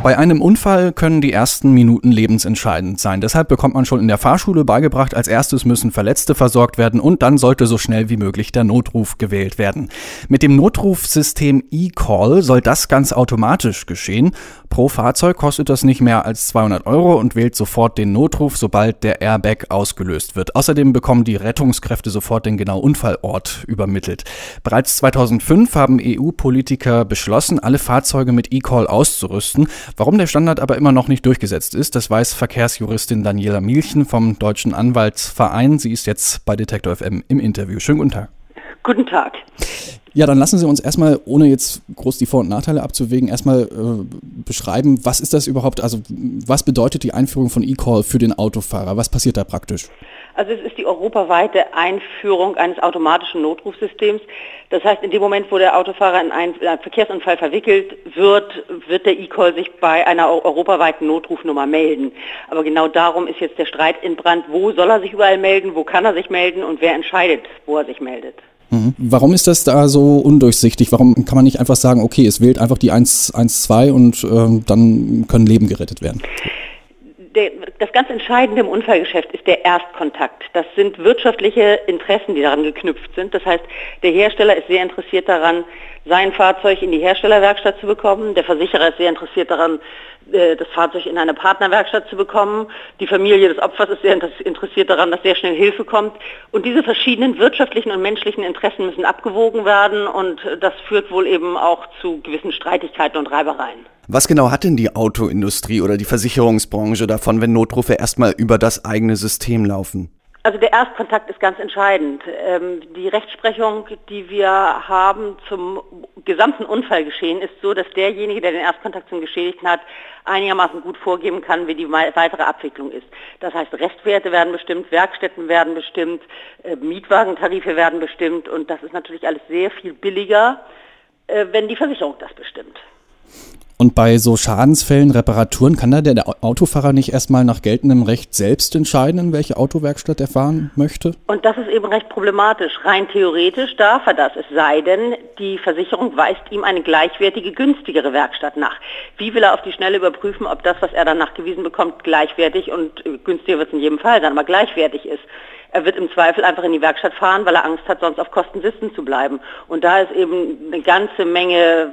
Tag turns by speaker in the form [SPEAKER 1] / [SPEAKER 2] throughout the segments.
[SPEAKER 1] Bei einem Unfall können die ersten Minuten lebensentscheidend sein. Deshalb bekommt man schon in der Fahrschule beigebracht, als erstes müssen Verletzte versorgt werden und dann sollte so schnell wie möglich der Notruf gewählt werden. Mit dem Notrufsystem eCall soll das ganz automatisch geschehen. Pro Fahrzeug kostet das nicht mehr als 200 Euro und wählt sofort den Notruf, sobald der Airbag ausgelöst wird. Außerdem bekommen die Rettungskräfte sofort den genauen Unfallort übermittelt. Bereits 2005 haben EU-Politiker beschlossen, alle Fahrzeuge mit eCall auszurüsten. Warum der Standard aber immer noch nicht durchgesetzt ist, das weiß Verkehrsjuristin Daniela Mielchen vom Deutschen Anwaltsverein. Sie ist jetzt bei Detektor FM im Interview. Schönen guten Tag.
[SPEAKER 2] Guten Tag.
[SPEAKER 1] Ja, dann lassen Sie uns erstmal, ohne jetzt groß die Vor- und Nachteile abzuwägen, erstmal äh, beschreiben, was ist das überhaupt, also was bedeutet die Einführung von eCall für den Autofahrer? Was passiert da praktisch?
[SPEAKER 2] Also es ist die europaweite Einführung eines automatischen Notrufsystems. Das heißt, in dem Moment, wo der Autofahrer in einen, Verkehrsunfall verwickelt wird, wird der E-Call sich bei einer europaweiten Notrufnummer melden. Aber genau darum ist jetzt der Streit in Brand. Wo soll er sich überall melden? Wo kann er sich melden? Und wer entscheidet, wo er sich meldet?
[SPEAKER 1] Mhm. Warum ist das da so undurchsichtig? Warum kann man nicht einfach sagen, okay, es wählt einfach die 112 und äh, dann können Leben gerettet werden?
[SPEAKER 2] Der, das ganz Entscheidende im Unfallgeschäft ist der Erstkontakt. Das sind wirtschaftliche Interessen, die daran geknüpft sind. Das heißt, der Hersteller ist sehr interessiert daran, sein Fahrzeug in die Herstellerwerkstatt zu bekommen. Der Versicherer ist sehr interessiert daran, äh, das Fahrzeug in eine Partnerwerkstatt zu bekommen. Die Familie des Opfers ist sehr interessiert daran, dass sehr schnell Hilfe kommt. Und diese verschiedenen wirtschaftlichen und menschlichen Interessen müssen abgewogen werden und das führt wohl eben auch zu gewissen Streitigkeiten und Reibereien.
[SPEAKER 1] Was genau hat denn die Autoindustrie oder die Versicherungsbranche davon, wenn Notrufe erstmal über das eigene System laufen?
[SPEAKER 2] Also der Erstkontakt ist ganz entscheidend. Ähm, die Rechtsprechung, die wir haben zum gesamten Unfallgeschehen, ist so, dass derjenige, der den Erstkontakt zum Geschädigten hat, einigermaßen gut vorgeben kann, wie die weitere Abwicklung ist. Das heißt, Restwerte werden bestimmt, Werkstätten werden bestimmt, äh, Mietwagentarife werden bestimmt und das ist natürlich alles sehr viel billiger, äh, wenn die Versicherung das bestimmt.
[SPEAKER 1] Und bei so Schadensfällen, Reparaturen, kann da der Autofahrer nicht erstmal nach geltendem Recht selbst entscheiden, in welche Autowerkstatt er fahren möchte?
[SPEAKER 2] Und das ist eben recht problematisch. Rein theoretisch darf er das, es sei denn, die Versicherung weist ihm eine gleichwertige, günstigere Werkstatt nach. Wie will er auf die Schnelle überprüfen, ob das, was er dann nachgewiesen bekommt, gleichwertig und äh, günstiger wird es in jedem Fall sein, aber gleichwertig ist? Er wird im Zweifel einfach in die Werkstatt fahren, weil er Angst hat, sonst auf Kosten sitzen zu bleiben. Und da ist eben eine ganze Menge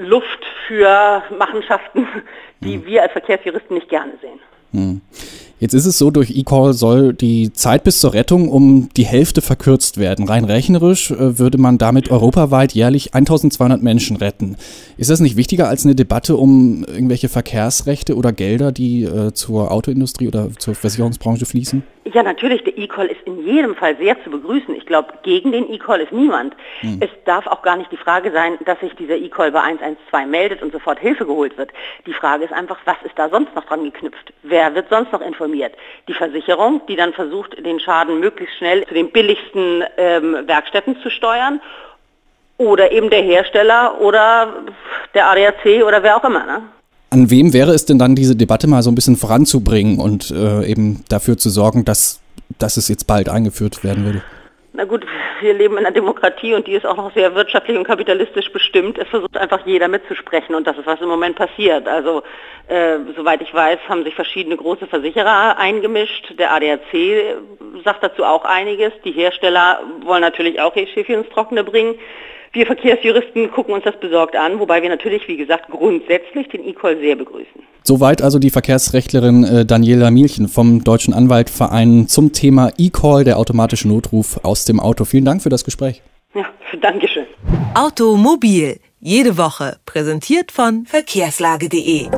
[SPEAKER 2] Luft für Machenschaften, die hm. wir als Verkehrsjuristen nicht gerne sehen. Hm.
[SPEAKER 1] Jetzt ist es so, durch eCall soll die Zeit bis zur Rettung um die Hälfte verkürzt werden. Rein rechnerisch äh, würde man damit europaweit jährlich 1200 Menschen retten. Ist das nicht wichtiger als eine Debatte um irgendwelche Verkehrsrechte oder Gelder, die äh, zur Autoindustrie oder zur Versicherungsbranche fließen?
[SPEAKER 2] Ja, natürlich, der E-Call ist in jedem Fall sehr zu begrüßen. Ich glaube, gegen den E-Call ist niemand. Hm. Es darf auch gar nicht die Frage sein, dass sich dieser E-Call bei 112 meldet und sofort Hilfe geholt wird. Die Frage ist einfach, was ist da sonst noch dran geknüpft? Wer wird sonst noch informiert? Die Versicherung, die dann versucht, den Schaden möglichst schnell zu den billigsten ähm, Werkstätten zu steuern oder eben der Hersteller oder der ADAC oder wer auch immer. Ne?
[SPEAKER 1] An wem wäre es denn dann, diese Debatte mal so ein bisschen voranzubringen und äh, eben dafür zu sorgen, dass, dass es jetzt bald eingeführt werden würde?
[SPEAKER 2] Na gut, wir leben in einer Demokratie und die ist auch noch sehr wirtschaftlich und kapitalistisch bestimmt. Es versucht einfach jeder mitzusprechen und das ist, was im Moment passiert. Also äh, soweit ich weiß, haben sich verschiedene große Versicherer eingemischt. Der ADAC sagt dazu auch einiges. Die Hersteller wollen natürlich auch ihr Schiffchen ins Trockene bringen. Wir Verkehrsjuristen gucken uns das besorgt an, wobei wir natürlich, wie gesagt, grundsätzlich den E-Call sehr begrüßen.
[SPEAKER 1] Soweit also die Verkehrsrechtlerin äh, Daniela Mielchen vom Deutschen Anwaltverein zum Thema E-Call, der automatische Notruf aus dem Auto. Vielen Dank für das Gespräch.
[SPEAKER 2] Ja, danke schön.
[SPEAKER 3] Automobil, jede Woche, präsentiert von verkehrslage.de.